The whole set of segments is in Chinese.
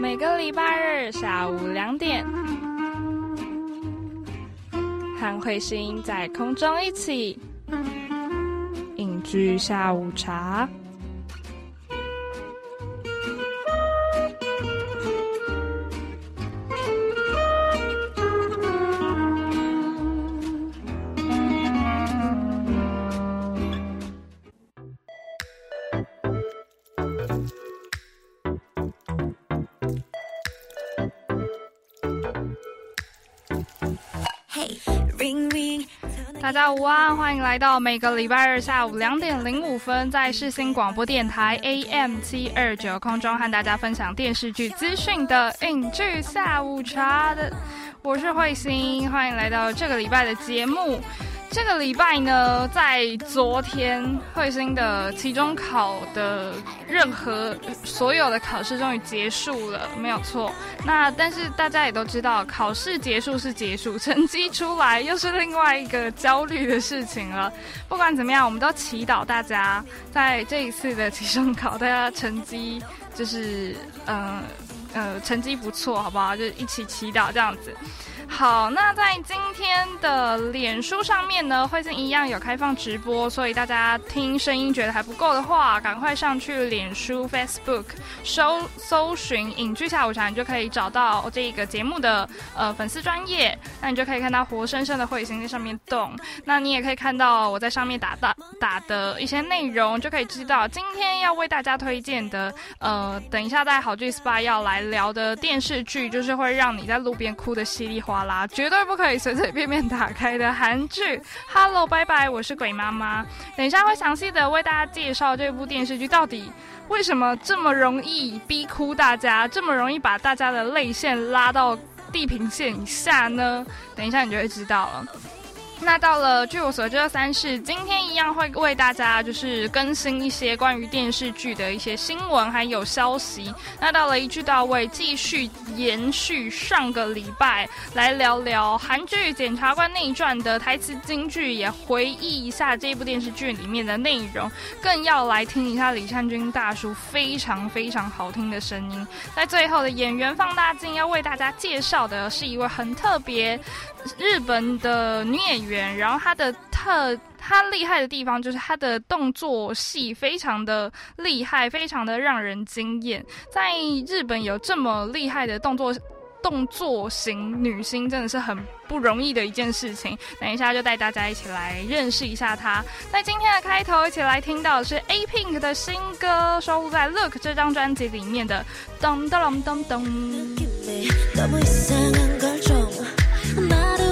每个礼拜日下午两点，和彗星在空中一起饮居下午茶。大家午安，欢迎来到每个礼拜日下午两点零五分，在世新广播电台 AM 七二九空中和大家分享电视剧资讯的影剧下午茶的，我是慧心，欢迎来到这个礼拜的节目。这个礼拜呢，在昨天彗星的期中考的任何所有的考试终于结束了，没有错。那但是大家也都知道，考试结束是结束，成绩出来又是另外一个焦虑的事情了。不管怎么样，我们都祈祷大家在这一次的期中考，大家成绩就是嗯呃成绩不错，好不好？就一起祈祷这样子。好，那在今天的脸书上面呢，慧星一样有开放直播，所以大家听声音觉得还不够的话，赶快上去脸书 Facebook 搜搜寻“影剧下午茶”，你就可以找到这个节目的呃粉丝专业，那你就可以看到活生生的彗星在上面动，那你也可以看到我在上面打打打的一些内容，就可以知道今天要为大家推荐的呃，等一下在好剧 SPA 要来聊的电视剧，就是会让你在路边哭的稀里哗。啦，绝对不可以随随便便打开的韩剧。Hello，拜拜，我是鬼妈妈。等一下会详细的为大家介绍这部电视剧到底为什么这么容易逼哭大家，这么容易把大家的泪腺拉到地平线以下呢？等一下你就会知道了。那到了，据我所知的三世，今天一样会为大家就是更新一些关于电视剧的一些新闻还有消息。那到了一句到位，继续延续上个礼拜来聊聊韩剧《检察官内传》的台词金句，也回忆一下这部电视剧里面的内容，更要来听一下李善均大叔非常非常好听的声音。在最后的演员放大镜要为大家介绍的是一位很特别。日本的女演员，然后她的特，她厉害的地方就是她的动作戏非常的厉害，非常的让人惊艳。在日本有这么厉害的动作动作型女星，真的是很不容易的一件事情。等一下就带大家一起来认识一下她。在今天的开头，一起来听到的是 A Pink 的新歌，收录在 Look 这张专辑里面的噔噔噔噔噔。 나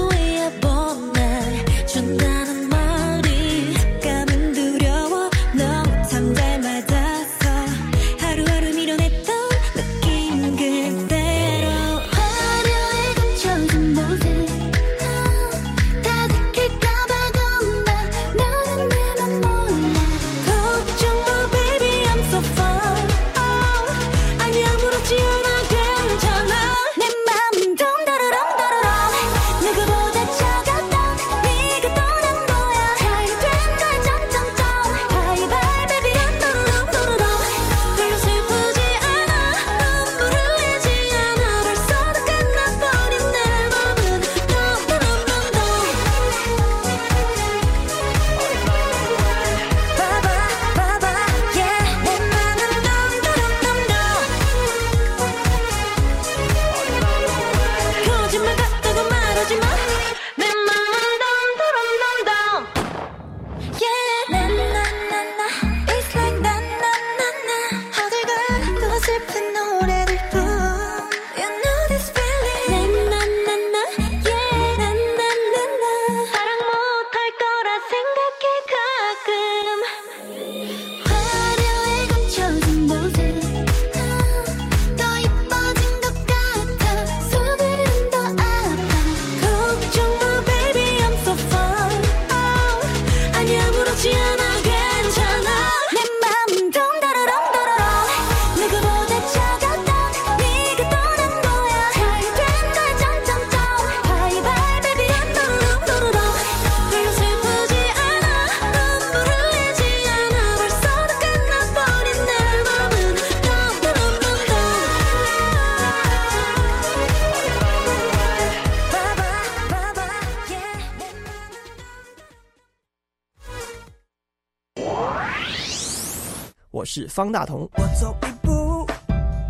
我是方大同。我走一步，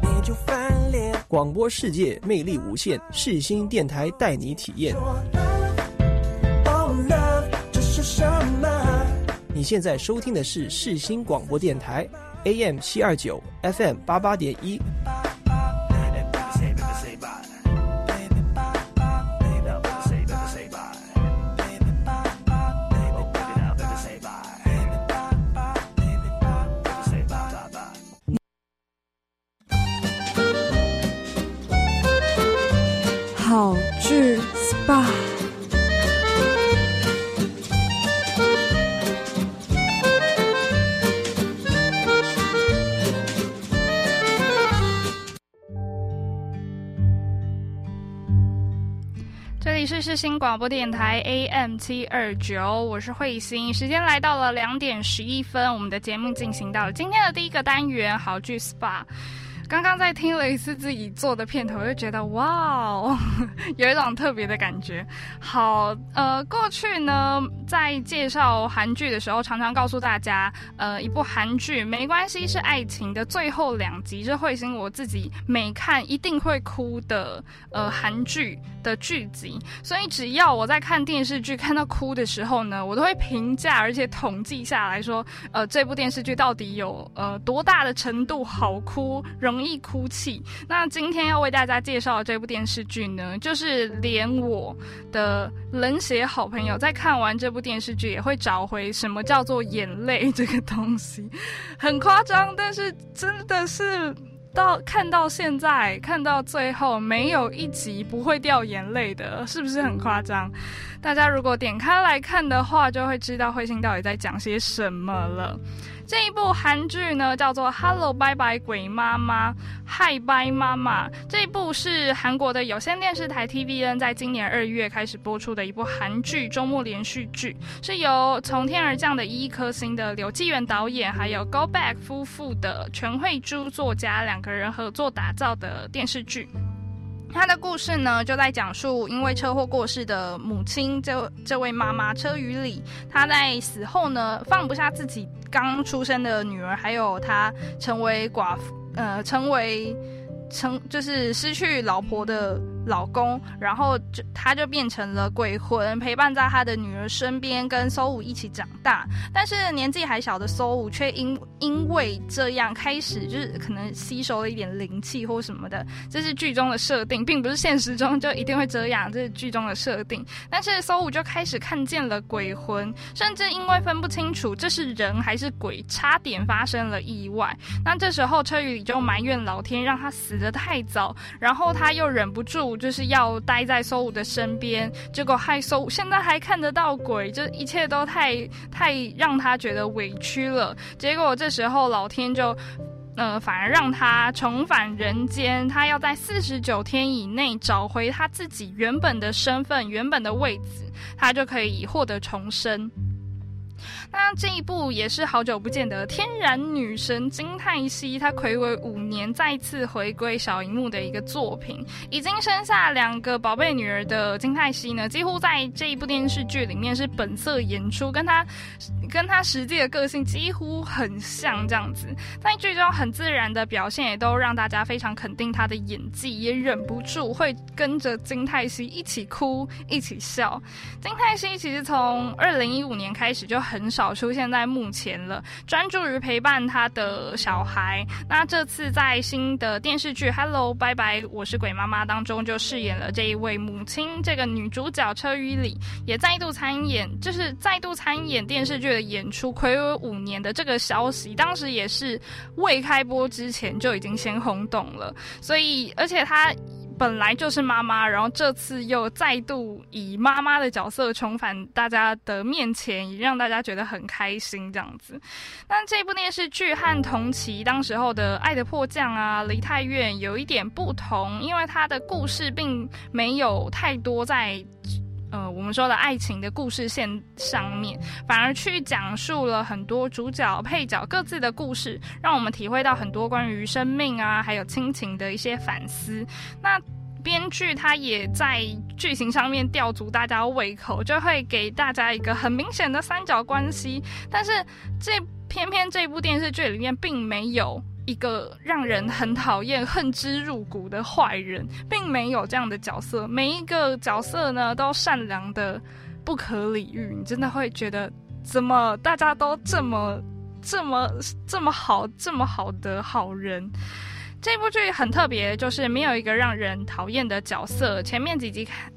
你就翻脸。广播世界魅力无限，世新电台带你体验。你现在收听的是世新广播电台，AM 七二九，FM 八八点一。新广播电台 AM 七二九，我是慧心。时间来到了两点十一分，我们的节目进行到了今天的第一个单元好剧 SPA。刚刚在听了一次自己做的片头，就觉得哇哦，有一种特别的感觉。好，呃，过去呢，在介绍韩剧的时候，常常告诉大家，呃，一部韩剧没关系是爱情的最后两集是彗星我自己每看一定会哭的，呃，韩剧的剧集。所以只要我在看电视剧看到哭的时候呢，我都会评价而且统计下来说，呃，这部电视剧到底有呃多大的程度好哭，容容易哭泣。那今天要为大家介绍的这部电视剧呢，就是连我的冷血好朋友在看完这部电视剧也会找回什么叫做眼泪这个东西，很夸张，但是真的是。到看到现在，看到最后，没有一集不会掉眼泪的，是不是很夸张？大家如果点开来看的话，就会知道彗星到底在讲些什么了。这一部韩剧呢，叫做《Hello 拜拜鬼妈妈》，Hi Bye 妈妈。这一部是韩国的有线电视台 TVN 在今年二月开始播出的一部韩剧周末连续剧，是由从天而降的一颗星的刘纪元导演，还有 Go Back 夫妇的全慧珠作家两个人合作打造的电视剧。他的故事呢，就在讲述因为车祸过世的母亲，这这位妈妈车雨里，她在死后呢，放不下自己刚出生的女儿，还有她成为寡妇，呃，成为成就是失去老婆的老公，然后就他就变成了鬼魂，陪伴在他的女儿身边，跟搜武一起长大。但是年纪还小的搜武却因因为这样开始就是可能吸收了一点灵气或什么的，这是剧中的设定，并不是现实中就一定会这样，这是剧中的设定。但是搜武就开始看见了鬼魂，甚至因为分不清楚这是人还是鬼，差点发生了意外。那这时候车宇里就埋怨老天让他死得太早，然后他又忍不住就是要待在搜武的身边，结果害搜武现在还看得到鬼，这一切都太太让他觉得委屈了。结果这时候老天就。呃，反而让他重返人间，他要在四十九天以内找回他自己原本的身份、原本的位置，他就可以获得重生。那这一部也是好久不见的天然女神金泰熙，她暌违五年再次回归小荧幕的一个作品。已经生下两个宝贝女儿的金泰熙呢，几乎在这一部电视剧里面是本色演出，跟她跟她实际的个性几乎很像这样子。在剧中很自然的表现，也都让大家非常肯定她的演技，也忍不住会跟着金泰熙一起哭、一起笑。金泰熙其实从二零一五年开始就很少出现在幕前了，专注于陪伴他的小孩。那这次在新的电视剧《Hello 拜拜我是鬼妈妈》当中，就饰演了这一位母亲，这个女主角车雨里也再度参演，就是再度参演电视剧的演出，暌违五年的这个消息，当时也是未开播之前就已经先轰动了。所以，而且她。本来就是妈妈，然后这次又再度以妈妈的角色重返大家的面前，也让大家觉得很开心这样子。那这部电视剧和同期当时候的《爱的迫降》啊，《离太远》有一点不同，因为它的故事并没有太多在呃我们说的爱情的故事线上面，反而去讲述了很多主角配角各自的故事，让我们体会到很多关于生命啊，还有亲情的一些反思。那编剧他也在剧情上面吊足大家胃口，就会给大家一个很明显的三角关系。但是这偏偏这部电视剧里面并没有一个让人很讨厌、恨之入骨的坏人，并没有这样的角色。每一个角色呢，都善良的不可理喻。你真的会觉得，怎么大家都这么、这么、这么好、这么好的好人？这部剧很特别，就是没有一个让人讨厌的角色。前面几集看。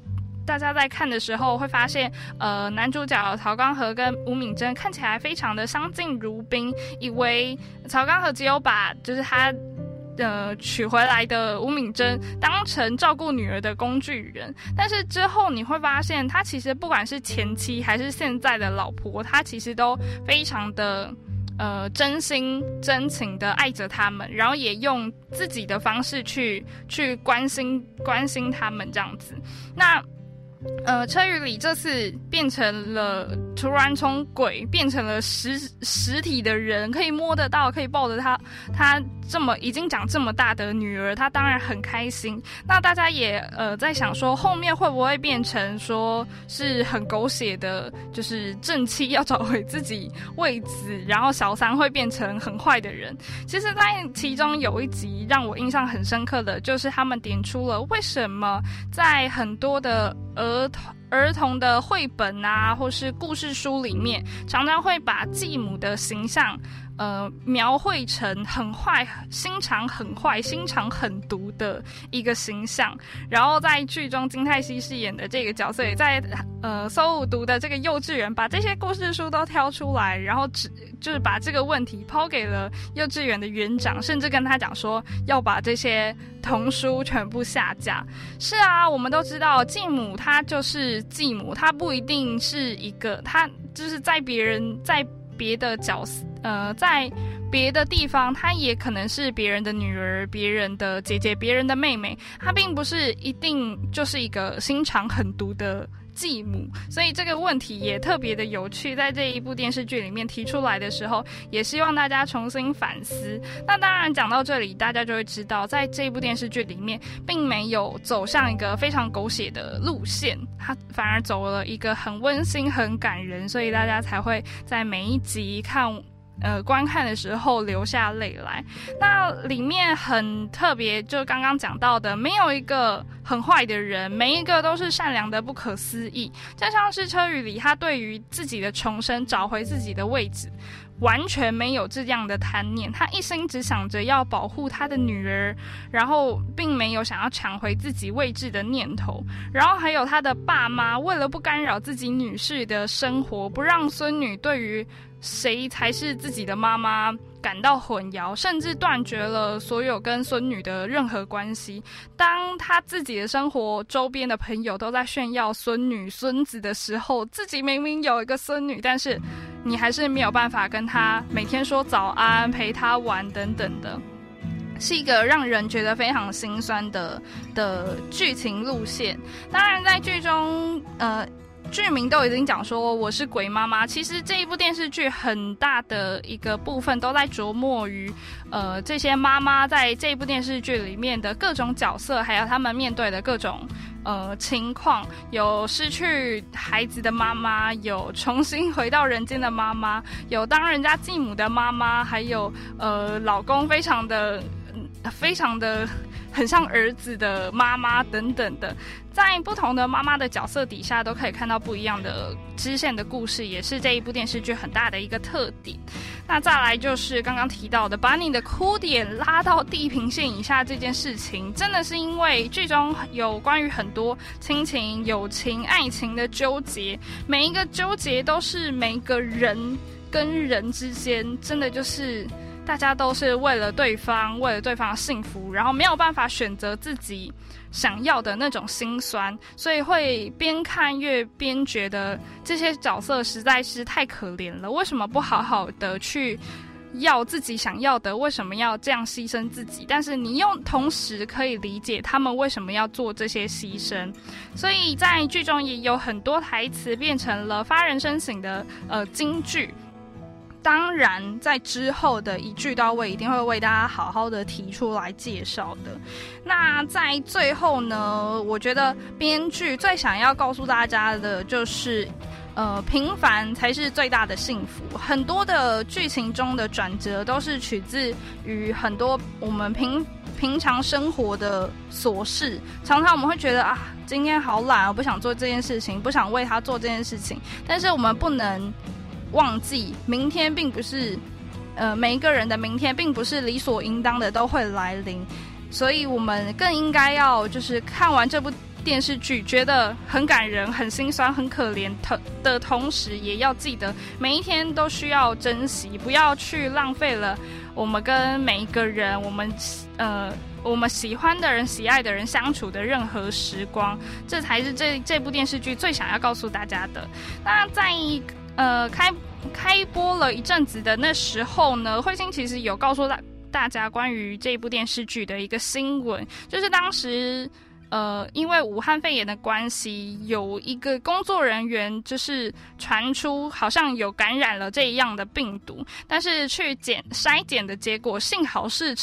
大家在看的时候会发现，呃，男主角曹刚和跟吴敏贞看起来非常的相敬如宾，以为曹刚和只有把就是他呃娶回来的吴敏贞当成照顾女儿的工具人，但是之后你会发现，他其实不管是前妻还是现在的老婆，他其实都非常的呃真心真情的爱着他们，然后也用自己的方式去去关心关心他们这样子，那。呃，车宇里这次变成了突然从鬼变成了实实体的人，可以摸得到，可以抱着他，他这么已经长这么大的女儿，他当然很开心。那大家也呃在想说，后面会不会变成说是很狗血的，就是正妻要找回自己位子，然后小三会变成很坏的人？其实，在其中有一集让我印象很深刻的就是他们点出了为什么在很多的呃。儿童儿童的绘本啊，或是故事书里面，常常会把继母的形象。呃，描绘成很坏、心肠很坏、心肠很毒的一个形象。然后在剧中，金泰熙饰演的这个角色，也在呃搜五读的这个幼稚园，把这些故事书都挑出来，然后只就是把这个问题抛给了幼稚园的园长，甚至跟他讲说要把这些童书全部下架。是啊，我们都知道继母她就是继母，她不一定是一个，她就是在别人在。别的角色，呃，在别的地方，她也可能是别人的女儿、别人的姐姐、别人的妹妹，她并不是一定就是一个心肠很毒的继母。所以这个问题也特别的有趣，在这一部电视剧里面提出来的时候，也希望大家重新反思。那当然讲到这里，大家就会知道，在这一部电视剧里面，并没有走向一个非常狗血的路线，它反而走了一个很温馨、很感人，所以大家才会在每一集看。呃，观看的时候流下泪来。那里面很特别，就刚刚讲到的，没有一个很坏的人，每一个都是善良的不可思议。就像是车宇里，他对于自己的重生、找回自己的位置，完全没有这样的贪念。他一心只想着要保护他的女儿，然后并没有想要抢回自己位置的念头。然后还有他的爸妈，为了不干扰自己女婿的生活，不让孙女对于。谁才是自己的妈妈？感到混淆，甚至断绝了所有跟孙女的任何关系。当他自己的生活周边的朋友都在炫耀孙女、孙子的时候，自己明明有一个孙女，但是你还是没有办法跟他每天说早安、陪他玩等等的，是一个让人觉得非常心酸的的剧情路线。当然，在剧中，呃。剧名都已经讲说我是鬼妈妈，其实这一部电视剧很大的一个部分都在琢磨于，呃，这些妈妈在这一部电视剧里面的各种角色，还有他们面对的各种呃情况，有失去孩子的妈妈，有重新回到人间的妈妈，有当人家继母的妈妈，还有呃老公非常的非常的。很像儿子的妈妈等等的，在不同的妈妈的角色底下，都可以看到不一样的支线的故事，也是这一部电视剧很大的一个特点。那再来就是刚刚提到的，把你的哭点拉到地平线以下这件事情，真的是因为剧中有关于很多亲情、友情、爱情的纠结，每一个纠结都是每个人跟人之间，真的就是。大家都是为了对方，为了对方的幸福，然后没有办法选择自己想要的那种心酸，所以会边看越边觉得这些角色实在是太可怜了。为什么不好好的去要自己想要的？为什么要这样牺牲自己？但是你又同时可以理解他们为什么要做这些牺牲。所以在剧中也有很多台词变成了发人深省的呃金句。当然，在之后的一句到位，一定会为大家好好的提出来介绍的。那在最后呢，我觉得编剧最想要告诉大家的就是，呃，平凡才是最大的幸福。很多的剧情中的转折都是取自于很多我们平平常生活的琐事。常常我们会觉得啊，今天好懒，我不想做这件事情，不想为他做这件事情。但是我们不能忘记，明天并不是呃每一个人的明天，并不是理所应当的都会来临。所以我们更应该要就是看完这部。电视剧觉得很感人、很心酸、很可怜的的同时，也要记得每一天都需要珍惜，不要去浪费了我们跟每一个人、我们呃我们喜欢的人、喜爱的人相处的任何时光，这才是这这部电视剧最想要告诉大家的。那在一呃开开播了一阵子的那时候呢，慧心其实有告诉大大家关于这部电视剧的一个新闻，就是当时。呃，因为武汉肺炎的关系，有一个工作人员就是传出好像有感染了这样的病毒，但是去检筛检的结果，幸好是。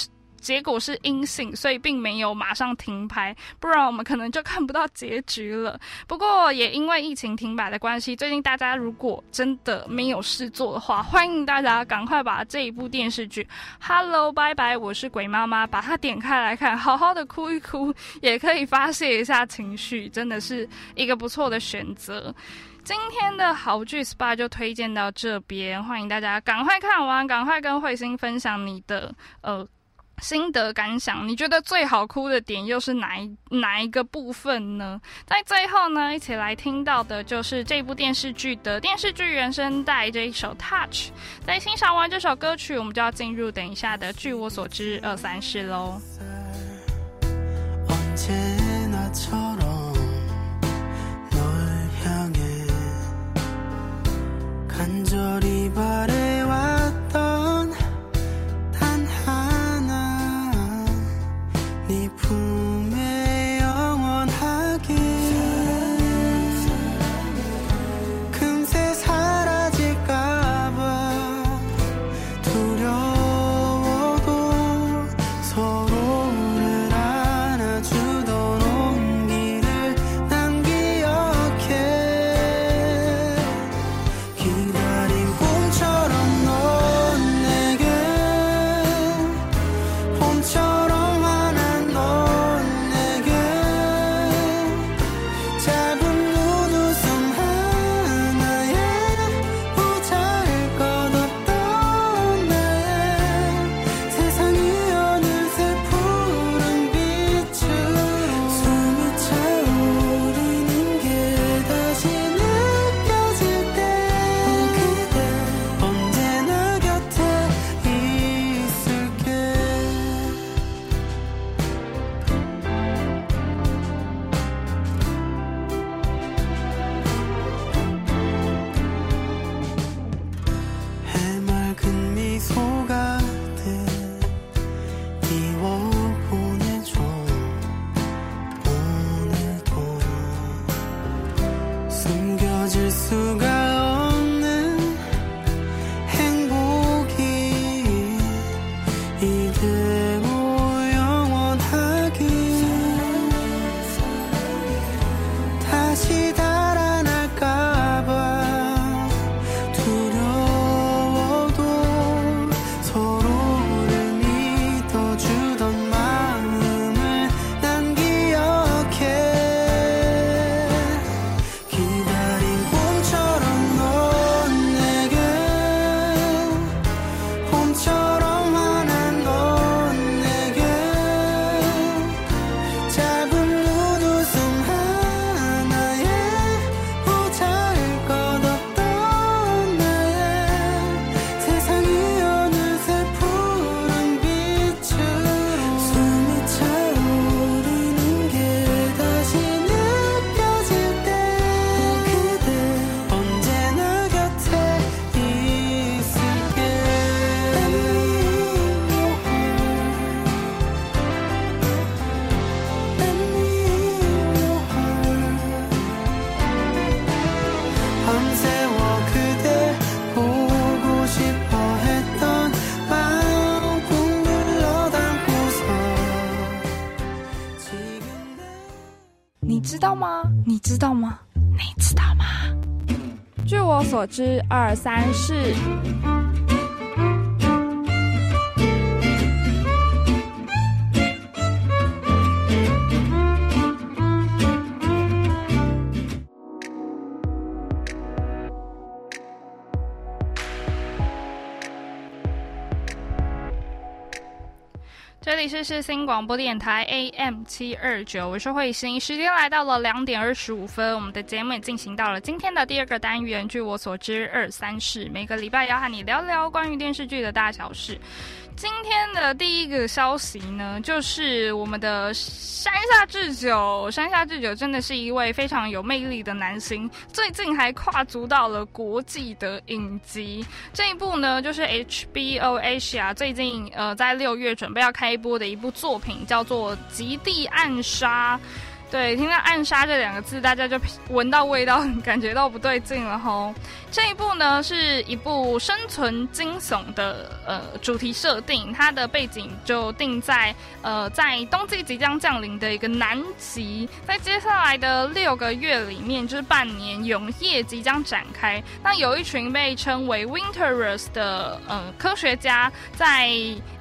结果是阴性，所以并没有马上停拍，不然我们可能就看不到结局了。不过也因为疫情停摆的关系，最近大家如果真的没有事做的话，欢迎大家赶快把这一部电视剧《Hello 拜拜我是鬼妈妈》把它点开来看，好好的哭一哭，也可以发泄一下情绪，真的是一个不错的选择。今天的好剧 SPA 就推荐到这边，欢迎大家赶快看完，赶快跟彗星分享你的呃。心得感想，你觉得最好哭的点又是哪一哪一个部分呢？在最后呢，一起来听到的就是这部电视剧的电视剧原声带这一首《Touch》。在欣赏完这首歌曲，我们就要进入等一下的《据我所知》二三事喽。道十二三四这里是世新广播电台 AM 七二九，我是慧心。时间来到了两点二十五分，我们的节目也进行到了今天的第二个单元。据我所知，二三事每个礼拜要和你聊聊关于电视剧的大小事。今天的第一个消息呢，就是我们的山下智久。山下智久真的是一位非常有魅力的男星，最近还跨足到了国际的影集。这一部呢，就是 HBO Asia 最近呃在六月准备要开播的一部作品，叫做《极地暗杀》。对，听到“暗杀”这两个字，大家就闻到味道，感觉到不对劲了吼。这一部呢，是一部生存惊悚的呃主题设定，它的背景就定在呃在冬季即将降临的一个南极，在接下来的六个月里面，就是半年永夜即将展开。那有一群被称为 Winterus 的呃科学家，在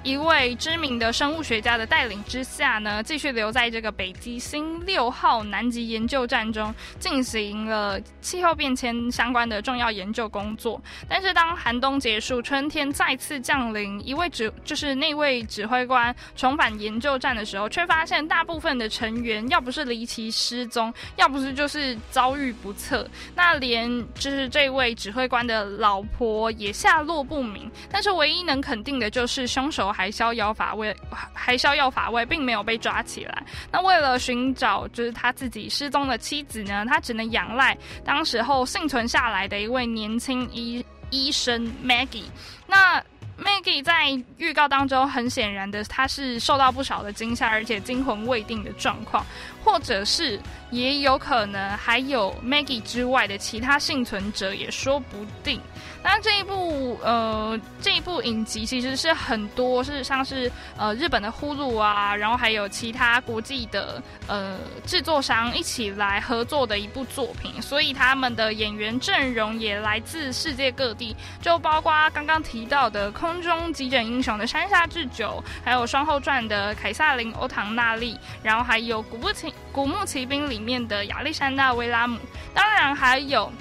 一位知名的生物学家的带领之下呢，继续留在这个北极星六号南极研究站中，进行了气候变迁相关的重要研究工作。但是当寒冬结束，春天再次降临，一位指就是那位指挥官重返研究站的时候，却发现大部分的成员要不是离奇失踪，要不是就是遭遇不测。那连就是这位指挥官的老婆也下落不明。但是唯一能肯定的就是凶手。还逍遥法外，还逍遥法外，并没有被抓起来。那为了寻找就是他自己失踪的妻子呢，他只能仰赖当时候幸存下来的一位年轻医医生 Maggie。那 Maggie 在预告当中，很显然的，他是受到不少的惊吓，而且惊魂未定的状况，或者是也有可能还有 Maggie 之外的其他幸存者，也说不定。那这一部呃，这一部影集其实是很多是像是呃日本的呼噜啊，然后还有其他国际的呃制作商一起来合作的一部作品，所以他们的演员阵容也来自世界各地，就包括刚刚提到的空中急诊英雄的山下智久，还有双后传的凯撒琳欧唐纳利，然后还有古木奇古木奇兵里面的亚历山大威拉姆，当然还有。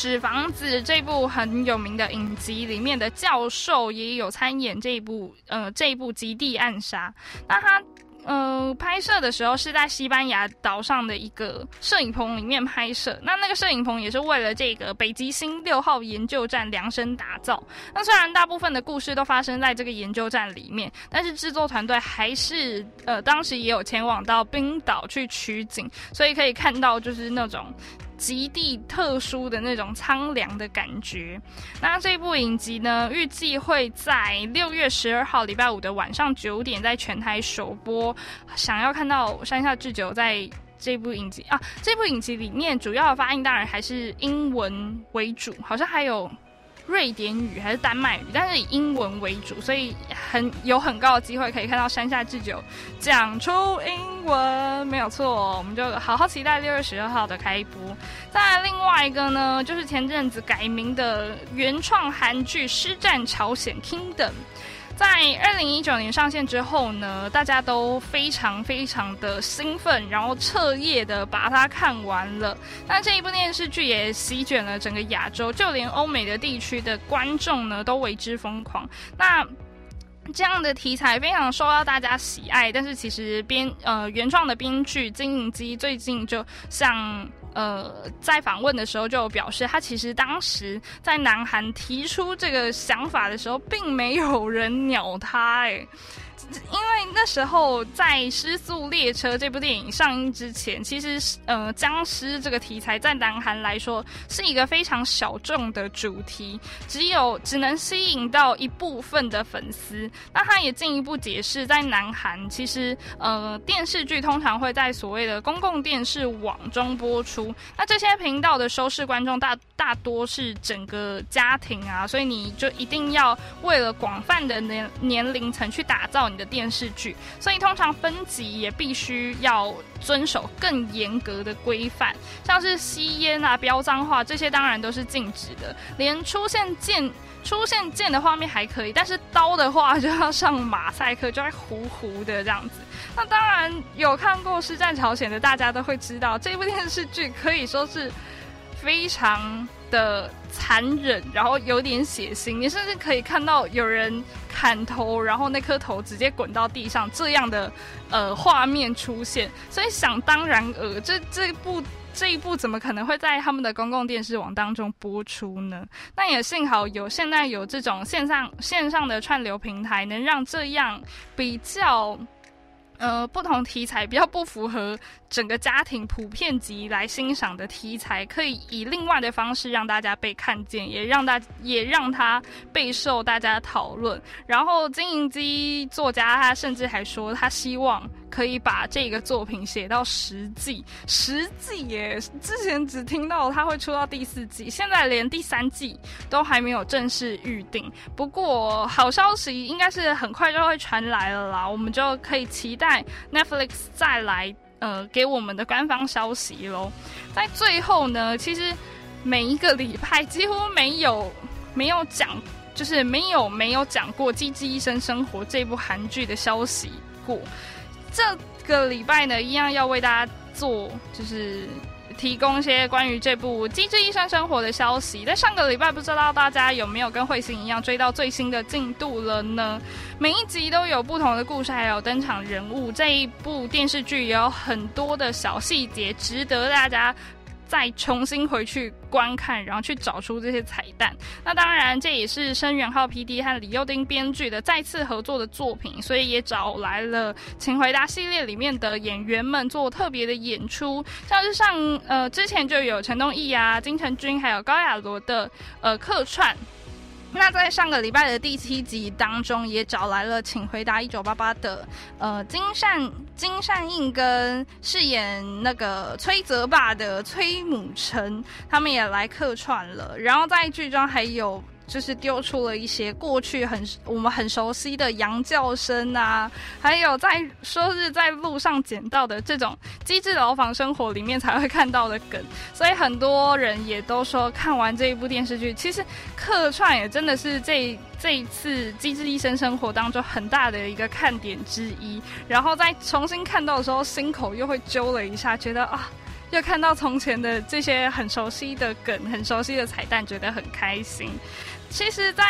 纸房子这部很有名的影集里面的教授也有参演这一部，呃，这一部《极地暗杀》。那他，呃，拍摄的时候是在西班牙岛上的一个摄影棚里面拍摄。那那个摄影棚也是为了这个北极星六号研究站量身打造。那虽然大部分的故事都发生在这个研究站里面，但是制作团队还是，呃，当时也有前往到冰岛去取景，所以可以看到就是那种。极地特殊的那种苍凉的感觉。那这部影集呢，预计会在六月十二号礼拜五的晚上九点在全台首播。想要看到山下智久在这部影集啊，这部影集里面主要的发音当然还是英文为主，好像还有。瑞典语还是丹麦语，但是以英文为主，所以很有很高的机会可以看到山下智久讲出英文，没有错。我们就好好期待六月十二号的开播。再另外一个呢，就是前阵子改名的原创韩剧《师战朝鲜 Kingdom》。在二零一九年上线之后呢，大家都非常非常的兴奋，然后彻夜的把它看完了。那这一部电视剧也席卷了整个亚洲，就连欧美的地区的观众呢都为之疯狂。那这样的题材非常受到大家喜爱，但是其实编呃原创的编剧金银基最近就像。呃，在访问的时候就表示，他其实当时在南韩提出这个想法的时候，并没有人鸟他，哎。因为那时候在《失速列车》这部电影上映之前，其实呃僵尸这个题材在南韩来说是一个非常小众的主题，只有只能吸引到一部分的粉丝。那他也进一步解释，在南韩其实呃电视剧通常会在所谓的公共电视网中播出，那这些频道的收视观众大大多是整个家庭啊，所以你就一定要为了广泛的年年龄层去打造你。的电视剧，所以通常分级也必须要遵守更严格的规范，像是吸烟啊、飙脏话这些，当然都是禁止的。连出现剑、出现剑的画面还可以，但是刀的话就要上马赛克，就会糊糊的这样子。那当然有看过《师战朝鲜》的大家都会知道，这部电视剧可以说是非常的残忍，然后有点血腥，你甚至可以看到有人砍头，然后那颗头直接滚到地上这样的呃画面出现。所以想当然尔，这这部这一部怎么可能会在他们的公共电视网当中播出呢？那也幸好有现在有这种线上线上的串流平台，能让这样比较。呃，不同题材比较不符合整个家庭普遍级来欣赏的题材，可以以另外的方式让大家被看见，也让大也让他备受大家讨论。然后经营机作家他甚至还说，他希望可以把这个作品写到十季，十季耶！之前只听到他会出到第四季，现在连第三季都还没有正式预定。不过好消息应该是很快就会传来了啦，我们就可以期待。Netflix 再来呃给我们的官方消息喽。在最后呢，其实每一个礼拜几乎没有没有讲，就是没有没有讲过《机智医生生活》这部韩剧的消息过。这个礼拜呢，一样要为大家做就是。提供一些关于这部《机智医生生活》的消息。在上个礼拜，不知道大家有没有跟彗星一样追到最新的进度了呢？每一集都有不同的故事，还有登场人物。这一部电视剧也有很多的小细节，值得大家。再重新回去观看，然后去找出这些彩蛋。那当然，这也是申元浩 P.D. 和李幼丁编剧的再次合作的作品，所以也找来了《请回答》系列里面的演员们做特别的演出，像是上呃之前就有陈东义啊、金城君还有高雅罗的呃客串。那在上个礼拜的第七集当中，也找来了《请回答一九八八》的呃金善金善映跟饰演那个崔泽霸的崔母成，他们也来客串了。然后在剧中还有。就是丢出了一些过去很我们很熟悉的羊叫声啊，还有在说是在路上捡到的这种机智牢房生活里面才会看到的梗，所以很多人也都说看完这一部电视剧，其实客串也真的是这这一次机智医生生活当中很大的一个看点之一。然后在重新看到的时候，心口又会揪了一下，觉得啊，又看到从前的这些很熟悉的梗、很熟悉的彩蛋，觉得很开心。其实，在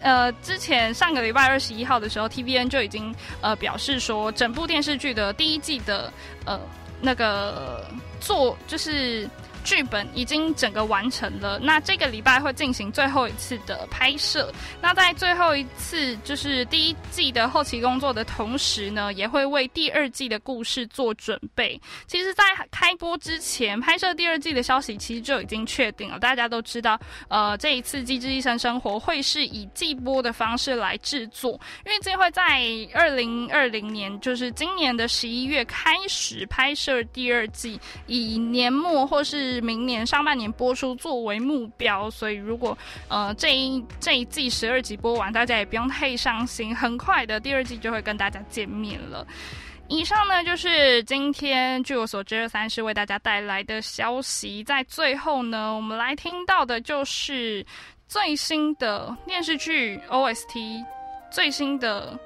呃之前上个礼拜二十一号的时候，TVN 就已经呃表示说，整部电视剧的第一季的呃那个做就是。剧本已经整个完成了，那这个礼拜会进行最后一次的拍摄。那在最后一次就是第一季的后期工作的同时呢，也会为第二季的故事做准备。其实，在开播之前，拍摄第二季的消息其实就已经确定了。大家都知道，呃，这一次《机智医生生活》会是以季播的方式来制作，因为这会在二零二零年，就是今年的十一月开始拍摄第二季，以年末或是。是明年上半年播出作为目标，所以如果呃这一这一季十二集播完，大家也不用太伤心，很快的第二季就会跟大家见面了。以上呢就是今天据我所知，三是为大家带来的消息。在最后呢，我们来听到的就是最新的电视剧 OST，最新的。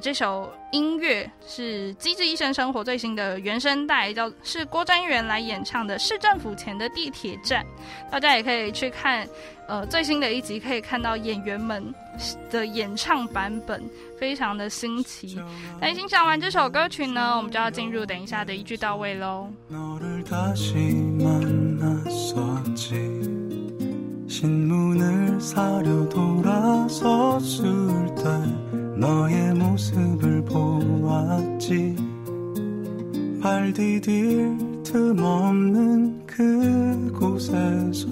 这首音乐是《机智医生生活》最新的原声带，叫是郭真源来演唱的《市政府前的地铁站》，大家也可以去看，呃，最新的一集可以看到演员们的演唱版本，非常的新奇。那欣赏完这首歌曲呢，我们就要进入等一下的一句到位喽。 너의 모습을 보았지. 발 디딜 틈 없는 그곳에서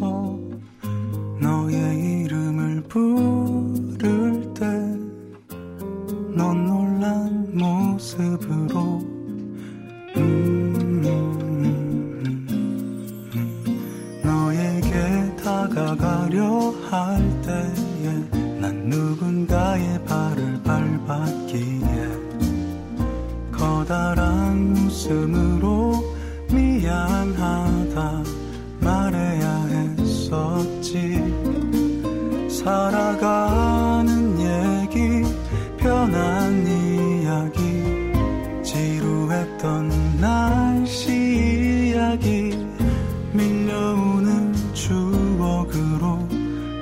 너의 이름을 부를 때 넌 놀란 모습으로 너에게 다가가려 할 때에 난 누군가의 발을 밟았기에 커다란 웃음으로 미안하다 말해야 했었지. 살아가는 얘기 편한 이야기 지루했던 날씨 이야기 밀려오는 추억으로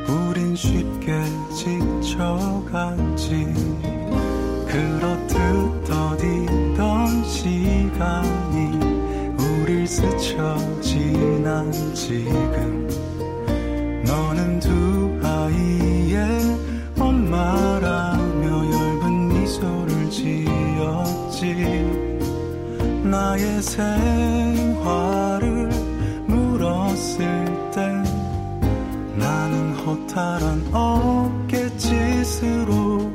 우린 쉽게 지쳐갔 스쳐 지난 지금 너는 두 아이의 엄마라며 엷은 미소를 지었지? 나의 생활을 물었을 때 나는 허탈한 어깨짓으로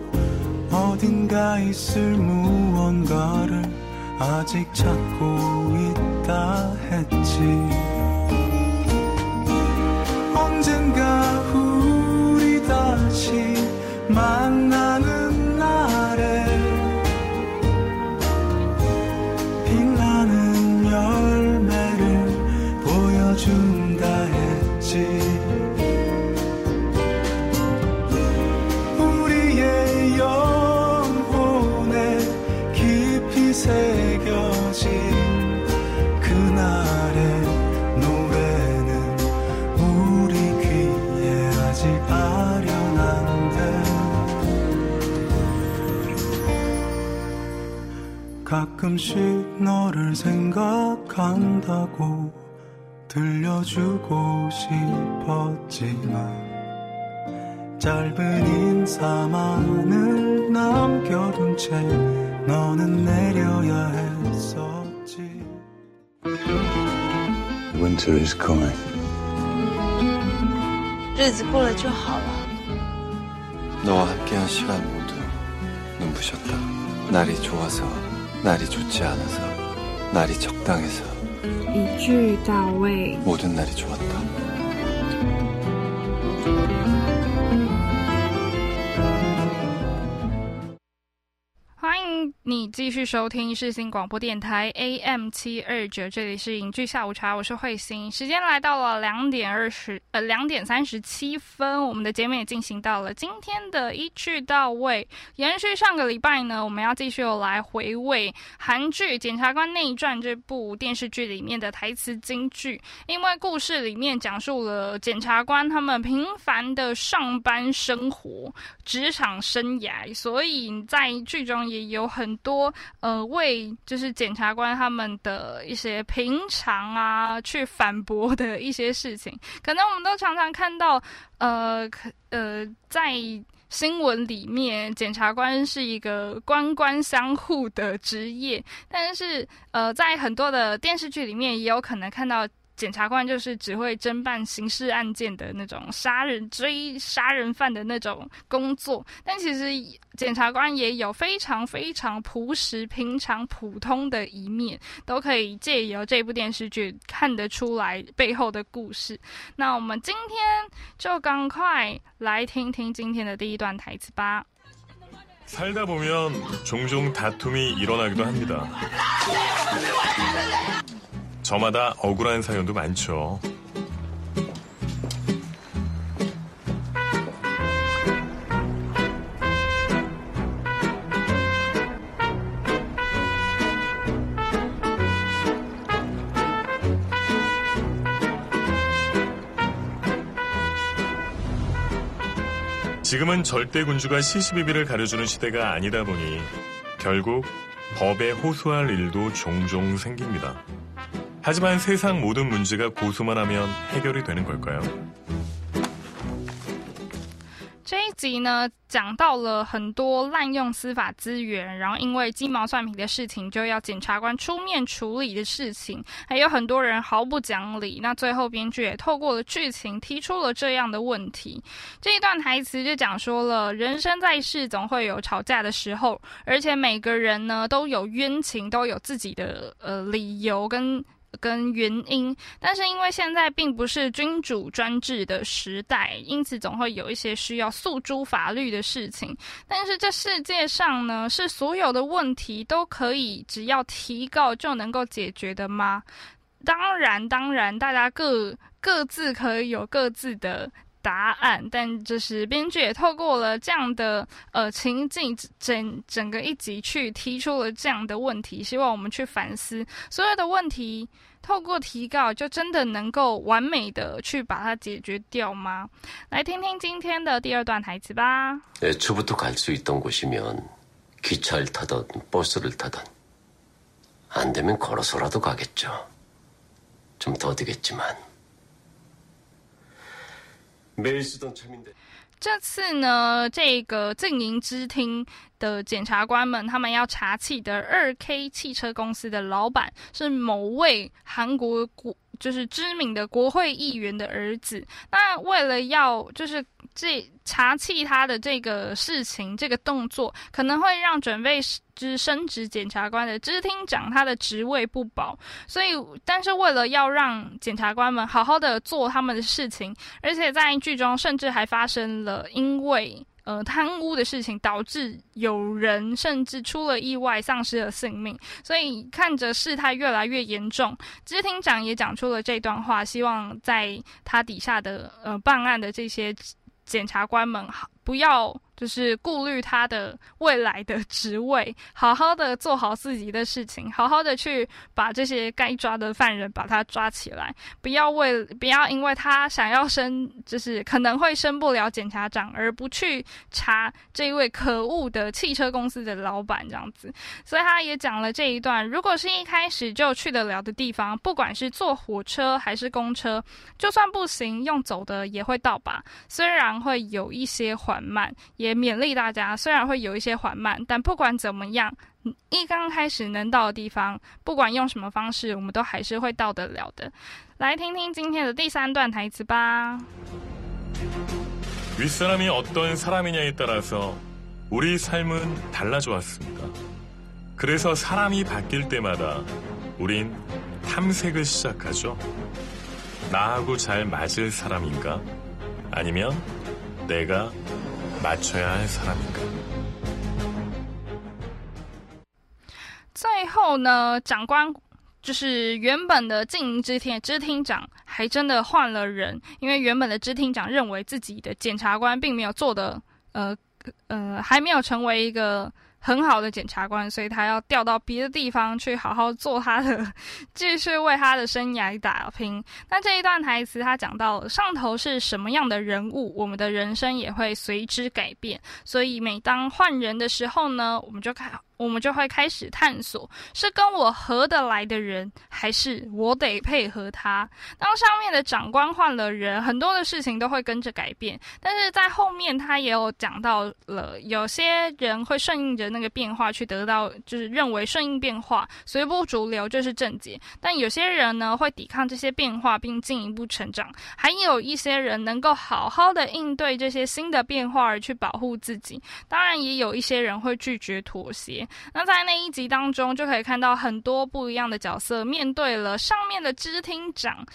어딘가 있을 무언가를 아직 찾고 있다 했지 가끔씩 너를 생각한다고 들려주고 싶었지만 짧은 인사만을 남겨둔 채 너는 내려야 했었지 Winter is coming. 日子过了就好了。 너와 함께한 시간 모두 눈부셨다. 날이 좋아서, 날이 좋지 않아서, 날이 적당해서 一句到位。 모든 날이 좋았다. 你继续收听世新广播电台 AM 七二九，这里是影剧下午茶，我是慧心。时间来到了两点二十，呃，两点三十七分，我们的节目也进行到了今天的一句到位。延续上个礼拜呢，我们要继续来回味韩剧《检察官内传》这部电视剧里面的台词金句，因为故事里面讲述了检察官他们平凡的上班生活、职场生涯，所以在剧中也有很多呃为就是检察官他们的一些平常啊去反驳的一些事情，可能我们都常常看到呃呃在。新闻里面，检察官是一个官官相护的职业，但是呃，在很多的电视剧里面，也有可能看到检察官就是只会侦办刑事案件的那种杀人追杀人犯的那种工作，但其实检察官也有非常非常朴实、平常、普通的一面，都可以借由这部电视剧看得出来背后的故事。那我们今天就赶快来听听今天的第一段台词吧。 살다 보면 종종 다툼이 일어나기도 합니다. 저마다 억울한 사연도 많죠. 지금은 절대 군주가 시시비비를 가려주는 시대가 아니다 보니 결국 법에 호소할 일도 종종 생깁니다. 하지만 세상 모든 문제가 고소만 하면 해결이 되는 걸까요? 这一集呢，讲到了很多滥用司法资源，然后因为鸡毛蒜皮的事情就要检察官出面处理的事情，还有很多人毫不讲理。那最后编剧也透过了剧情提出了这样的问题。这一段台词就讲说了，人生在世总会有吵架的时候，而且每个人呢都有冤情，都有自己的呃理由跟。 跟原因。但是因为现在并不是君主专制的时代，因此总会有一些需要诉诸法律的事情。但是这世界上呢，是所有的问题都可以只要提告就能够解决的吗？当然，当然，大家各各自可以有各自的。答案，但就是编剧也透过了这样的呃情境，整整个一集去提出了这样的问题，希望我们去反思所有的问题，透过提告就真的能够完美的去把它解决掉吗？来听听今天的第二段台词吧。애초부터갈수있던곳이면기차를타던버스를타던안되면걸어서라도가겠죠좀더디겠지만 这次呢，这个静营支厅的检察官们，他们要查起的二 K 汽车公司的老板是某位韩国国，就是知名的国会议员的儿子。那为了要就是这查起他的这个事情，这个动作可能会让准备。之升职检察官的知厅长，他的职位不保，所以，但是为了要让检察官们好好的做他们的事情，而且在剧中甚至还发生了因为呃贪污的事情，导致有人甚至出了意外，丧失了性命。所以看着事态越来越严重，知厅长也讲出了这段话，希望在他底下的呃办案的这些检察官们好不要。就是顾虑他的未来的职位，好好的做好自己的事情，好好的去把这些该抓的犯人把他抓起来，不要为不要因为他想要升，就是可能会升不了检察长，而不去查这一位可恶的汽车公司的老板这样子。所以他也讲了这一段，如果是一开始就去得了的地方，不管是坐火车还是公车，就算不行，用走的也会到吧，虽然会有一些缓慢，也。也勉励大家，虽然会有一些缓慢，但不管怎么样，一刚开始能到的地方，不管用什么方式，我们都还是会到得了的。来听听今天的第三段台词吧。윗사람이어떤사람이냐에따라서우리삶은달라져왔습니다그래서사람이바뀔때마다우린탐색을시작하죠나하고잘맞을사람인가아니면내가 最后呢，长官就是原本的经营之厅支厅长，还真的换了人，因为原本的支厅长认为自己的检察官并没有做的，呃呃，还没有成为一个。很好的检察官，所以他要调到别的地方去好好做他的，继续为他的生涯打拼。那这一段台词，他讲到上头是什么样的人物，我们的人生也会随之改变。所以每当换人的时候呢，我们就看。我们就会开始探索，是跟我合得来的人，还是我得配合他？当上面的长官换了人，很多的事情都会跟着改变。但是在后面，他也有讲到了，有些人会顺应着那个变化去得到，就是认为顺应变化、随波逐流就是正解。但有些人呢，会抵抗这些变化，并进一步成长。还有一些人能够好好的应对这些新的变化而去保护自己。当然，也有一些人会拒绝妥协。那在那一集当中，就可以看到很多不一样的角色，面对了上面的知厅长，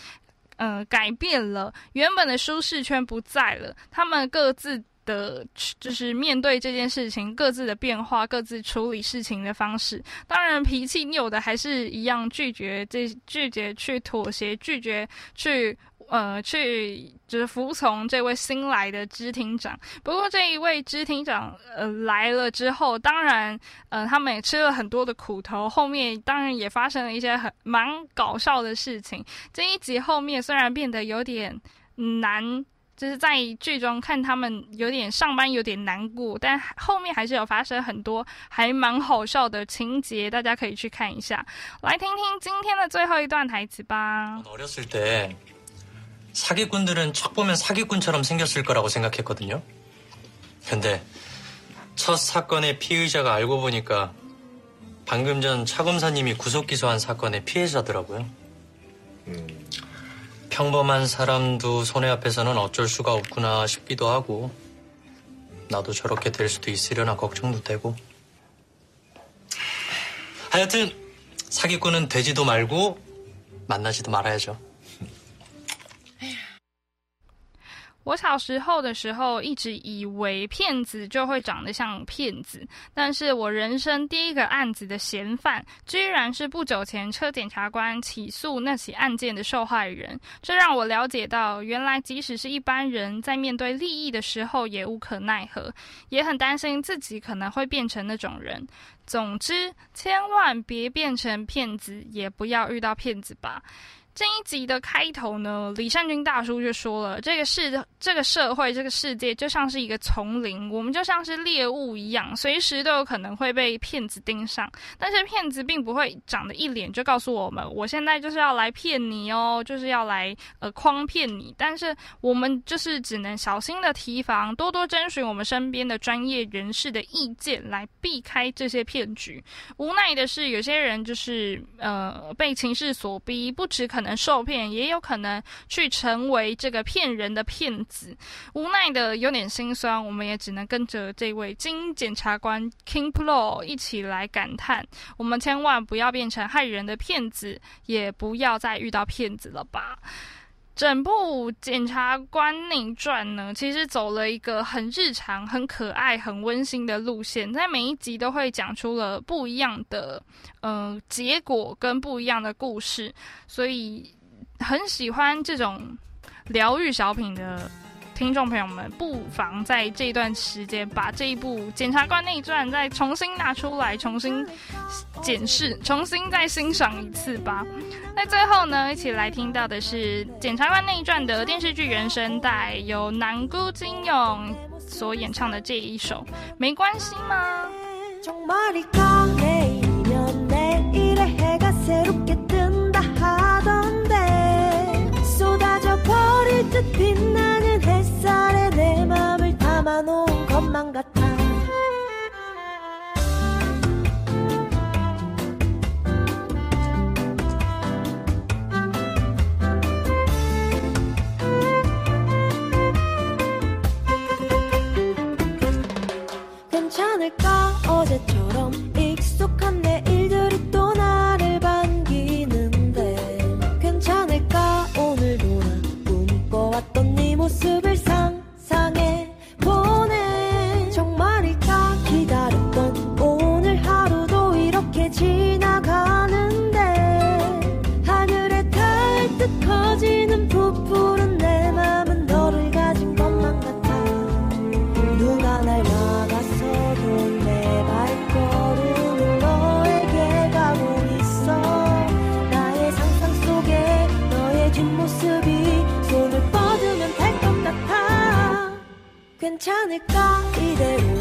呃，改变了原本的舒适圈不在了，他们各自的，就是面对这件事情，各自的变化，各自处理事情的方式。当然，脾气有的还是一样，拒绝这，拒绝去妥协，拒绝去。呃，去就是服从这位新来的支厅长。不过这一位支厅长呃来了之后，当然呃他们也吃了很多的苦头。后面当然也发生了一些很蛮搞笑的事情。这一集后面虽然变得有点难，就是在剧中看他们有点上班有点难过，但后面还是有发生很多还蛮好笑的情节，大家可以去看一下。来听听今天的最后一段台词吧。 사기꾼들은 척 보면 사기꾼처럼 생겼을 거라고 생각했거든요 근데 첫 사건의 피의자가 알고 보니까 방금 전 차 검사님이 구속 기소한 사건의 피해자더라고요 음 평범한 사람도 손해 앞에서는 어쩔 수가 없구나 싶기도 하고 나도 저렇게 될 수도 있으려나 걱정도 되고 하여튼 사기꾼은 되지도 말고 만나지도 말아야죠. 我小时候的时候，一直以为骗子就会长得像骗子，但是我人生第一个案子的嫌犯，居然是不久前车检察官起诉那起案件的受害人。这让我了解到，原来即使是一般人在面对利益的时候，也无可奈何，也很担心自己可能会变成那种人。总之，千万别变成骗子，也不要遇到骗子吧。这一集的开头呢，李善君大叔就说了：“这个世、这个社会、这个世界就像是一个丛林，我们就像是猎物一样，随时都有可能会被骗子盯上。但是骗子并不会长得一脸就告诉我们，我现在就是要来骗你哦，就是要来呃诓骗你。但是我们就是只能小心的提防，多多征询我们身边的专业人士的意见，来避开这些骗局。无奈的是，有些人就是呃被情势所逼，不止可。”能受骗，也有可能去成为这个骗人的骗子，无奈的有点心酸。我们也只能跟着这位金检察官 King Pro 一起来感叹：我们千万不要变成害人的骗子，也不要再遇到骗子了吧。整部《检察官内传》呢，其实走了一个很日常、很可爱、很温馨的路线，在每一集都会讲出了不一样的呃结果跟不一样的故事，所以很喜欢这种疗愈小品的。听众朋友们，不妨在这段时间把这一部《检察官内传》再重新拿出来，重新检视，重新再欣赏一次吧。那最后呢，一起来听到的是《检察官内传》的电视剧原声带，由南姑金勇所演唱的这一首，没关系吗？ 햇살에 내 맘을 담아놓은 것만 같아. 부풀은 내 맘은 너를 가진 것만 같아. 누가 날 막아서도 내 발걸음은 너에게 가고 있어. 나의 상상 속에 너의 뒷모습이 손을 뻗으면 될 것 같아. 괜찮을까? 이대로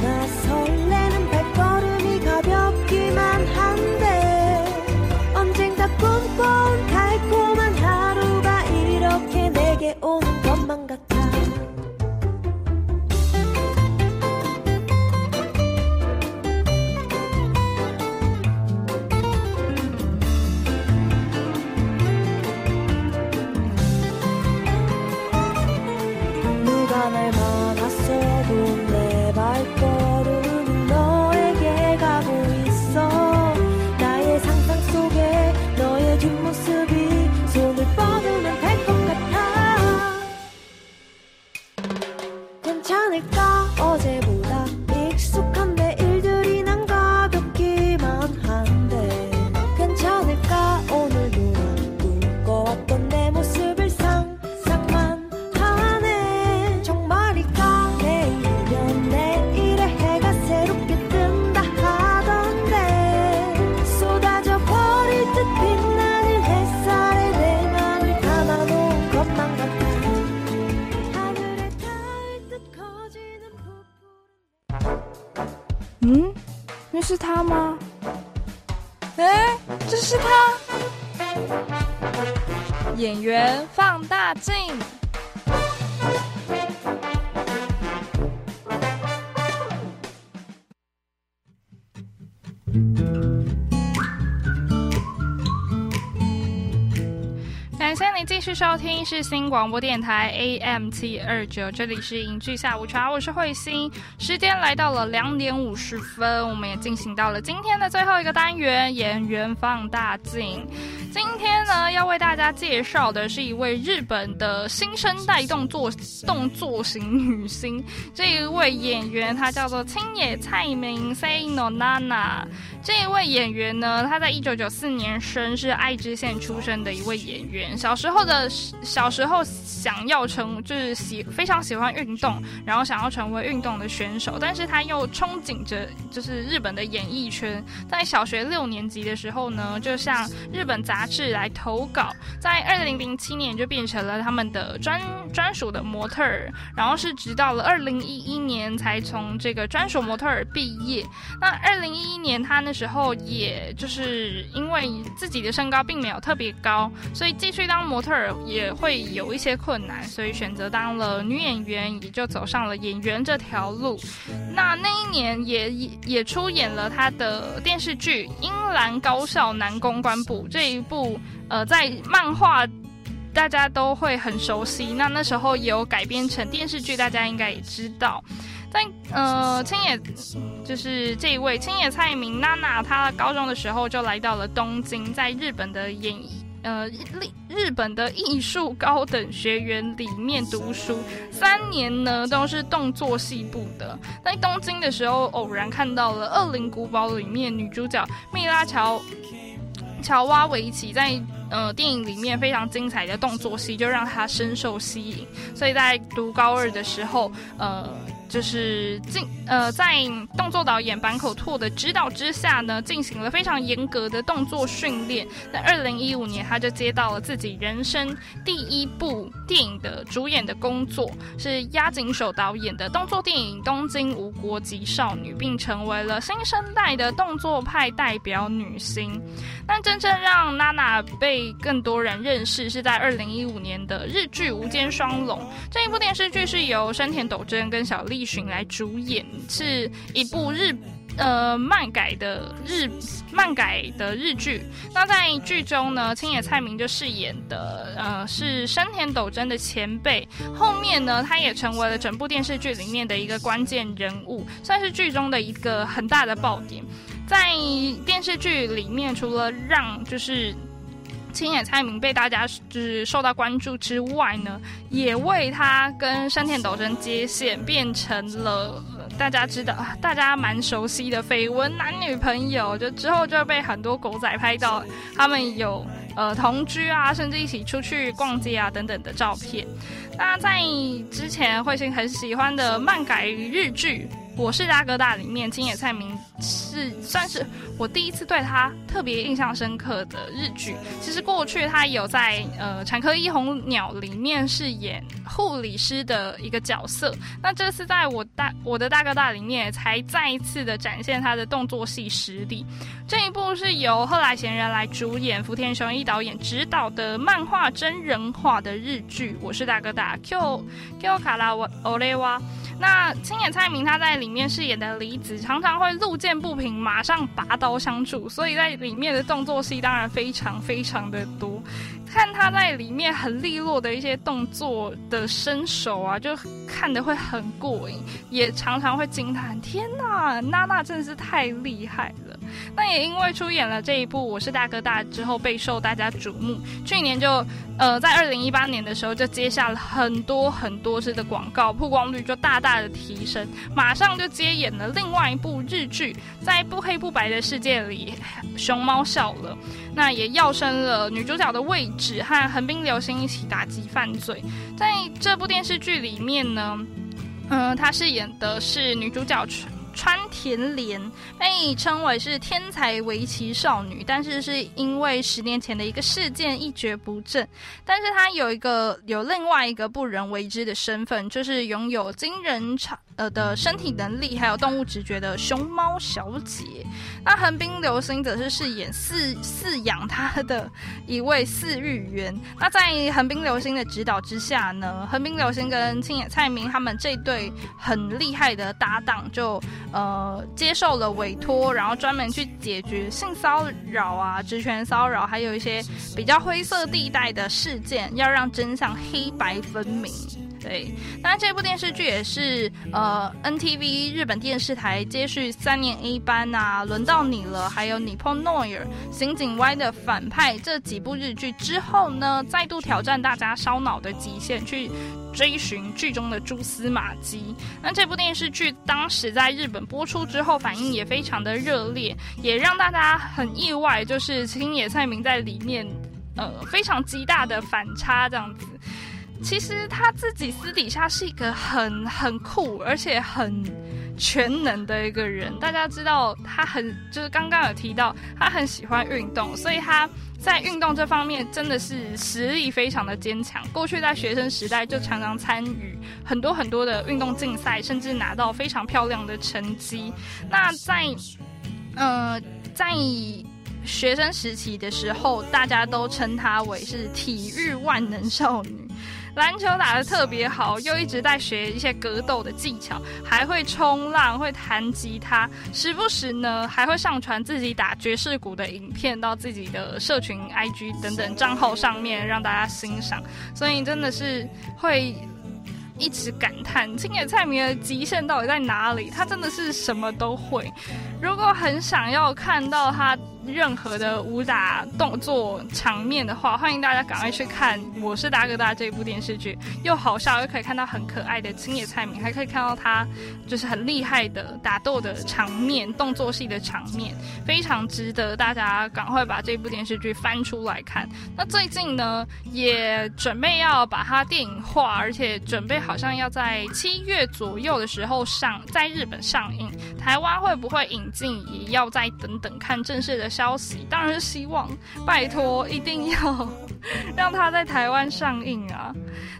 演员放大镜。感谢您继续收听是新广播电台 AM 七二九，这里是影剧下午茶，我是慧心。时间来到了两点五十分，我们也进行到了今天的最后一个单元——演员放大镜。今天呢，要为大家介绍的是一位日本的新生代动作动作型女星。这一位演员她叫做青野菜明 （Say No Nana）。这一位演员呢，她在一九九四年生，是爱知县出生的一位演员。小时候的小时候想要成就是喜非常喜欢运动，然后想要成为运动的选手，但是他又憧憬着就是日本的演艺圈。在小学六年级的时候呢，就向日本杂志来投稿，在二零零七年就变成了他们的专专属的模特儿，然后是直到了二零一一年才从这个专属模特儿毕业。那二零一一年他那？时候，也就是因为自己的身高并没有特别高，所以继续当模特儿也会有一些困难，所以选择当了女演员，也就走上了演员这条路。那那一年也也出演了他的电视剧《英兰高校男公关部》这一，呃，在漫画大家都会很熟悉。那那时候也有改编成电视剧，大家应该也知道。在呃，青野就是这一位青野菜明娜娜，她高中的时候就来到了东京，在日本的演呃日日本的艺术高等学院里面读书，三年呢都是动作系部的。在东京的时候，偶然看到了《恶灵古堡》里面女主角蜜拉乔乔瓦维奇在呃电影里面非常精彩的动作戏，就让她深受吸引。所以在读高二的时候，呃。就是进呃，在动作导演坂口拓的指导之下呢，进行了非常严格的动作训练。在二零一五年，他就接到了自己人生第一部电影的主演的工作，是押井守导演的动作电影《东京无国籍少女》，并成为了新生代的动作派代表女星。但真正让娜娜被更多人认识，是在二零一五年的日剧《无间双龙》这一部电视剧，是由山田斗真跟小栗。旬来主演是一部日呃漫改的日漫改的日剧。那在剧中呢，青野菜明就饰演的呃是山田斗真的前辈。后面呢，他也成为了整部电视剧里面的一个关键人物，算是剧中的一个很大的爆点。在电视剧里面，除了让就是青野菜明被大家就是受到关注之外呢，也为他跟山田斗真接线，变成了大家知道、大家蛮熟悉的绯闻男女朋友。就之后就被很多狗仔拍到他们有呃同居啊，甚至一起出去逛街啊等等的照片。那在之前慧心很喜欢的漫改日剧。我是大哥大里面青野菜明是算是我第一次对他特别印象深刻的日剧。其实过去他有在呃产科一红鸟里面饰演护理师的一个角色。那这次在我大我的大哥大里面才再一次的展现他的动作戏实力。这一部是由后来贤人来主演，福田雄一导演执导的漫画真人化的日剧。我是大哥大 Q Q 卡拉瓦欧雷瓦。那青眼菜明他在里面饰演的梨子，常常会路见不平马上拔刀相助，所以在里面的动作戏当然非常非常的多。看他在里面很利落的一些动作的身手啊，就看的会很过瘾，也常常会惊叹：天呐，娜娜真的是太厉害了！那也因为出演了这一部《我是大哥大》之后，备受大家瞩目。去年就呃，在二零一八年的时候，就接下了很多很多次的广告，曝光率就大大的提升。马上就接演了另外一部日剧，在不黑不白的世界里，熊猫笑了，那也要升了女主角的位置，和横滨流星一起打击犯罪。在这部电视剧里面呢，嗯，她饰演的是女主角。川田莲被称为是天才围棋少女，但是是因为十年前的一个事件一蹶不振。但是她有一个有另外一个不人为之的身份，就是拥有惊人长呃的身体能力，还有动物直觉的熊猫小姐。那横滨流星则是饰演饲饲养她的一位饲育员。那在横滨流星的指导之下呢，横滨流星跟青野菜明他们这对很厉害的搭档就。呃，接受了委托，然后专门去解决性骚扰啊、职权骚扰，还有一些比较灰色地带的事件，要让真相黑白分明。对，那这部电视剧也是呃 NTV 日本电视台接续三年 A 班啊，轮到你了，还有你碰诺尔、刑警 Y 的反派这几部日剧之后呢，再度挑战大家烧脑的极限，去追寻剧中的蛛丝马迹。那这部电视剧当时在日本播出之后，反应也非常的热烈，也让大家很意外，就是青野菜明在里面呃非常极大的反差这样子。其实他自己私底下是一个很很酷，而且很全能的一个人。大家知道他很就是刚刚有提到他很喜欢运动，所以他在运动这方面真的是实力非常的坚强。过去在学生时代就常常参与很多很多的运动竞赛，甚至拿到非常漂亮的成绩。那在呃在学生时期的时候，大家都称他为是体育万能少女。篮球打得特别好，又一直在学一些格斗的技巧，还会冲浪，会弹吉他，时不时呢还会上传自己打爵士鼓的影片到自己的社群、IG 等等账号上面让大家欣赏。所以真的是会一直感叹青野菜明的极限到底在哪里？他真的是什么都会。如果很想要看到他。任何的武打动作场面的话，欢迎大家赶快去看《我是大哥大》这部电视剧，又好笑又可以看到很可爱的青野菜明，还可以看到他就是很厉害的打斗的场面、动作戏的场面，非常值得大家赶快把这部电视剧翻出来看。那最近呢，也准备要把它电影化，而且准备好像要在七月左右的时候上，在日本上映，台湾会不会引进，也要再等等看正式的。消息当然是希望，拜托一定要让它在台湾上映啊！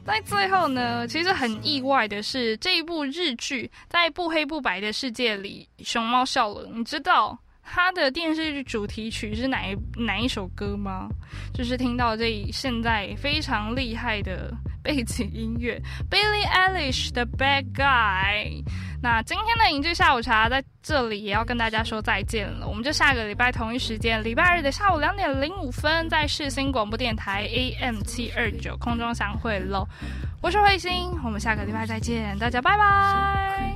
在最后呢，其实很意外的是，这一部日剧在不黑不白的世界里，熊猫笑了。你知道它的电视剧主题曲是哪一哪一首歌吗？就是听到这现在非常厉害的背景音乐，Billie Eilish 的 Bad Guy。那今天的影剧下午茶在这里也要跟大家说再见了，我们就下个礼拜同一时间，礼拜日的下午两点零五分，在世新广播电台 AM 七二九空中相会喽。我是慧心，我们下个礼拜再见，大家拜拜。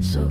So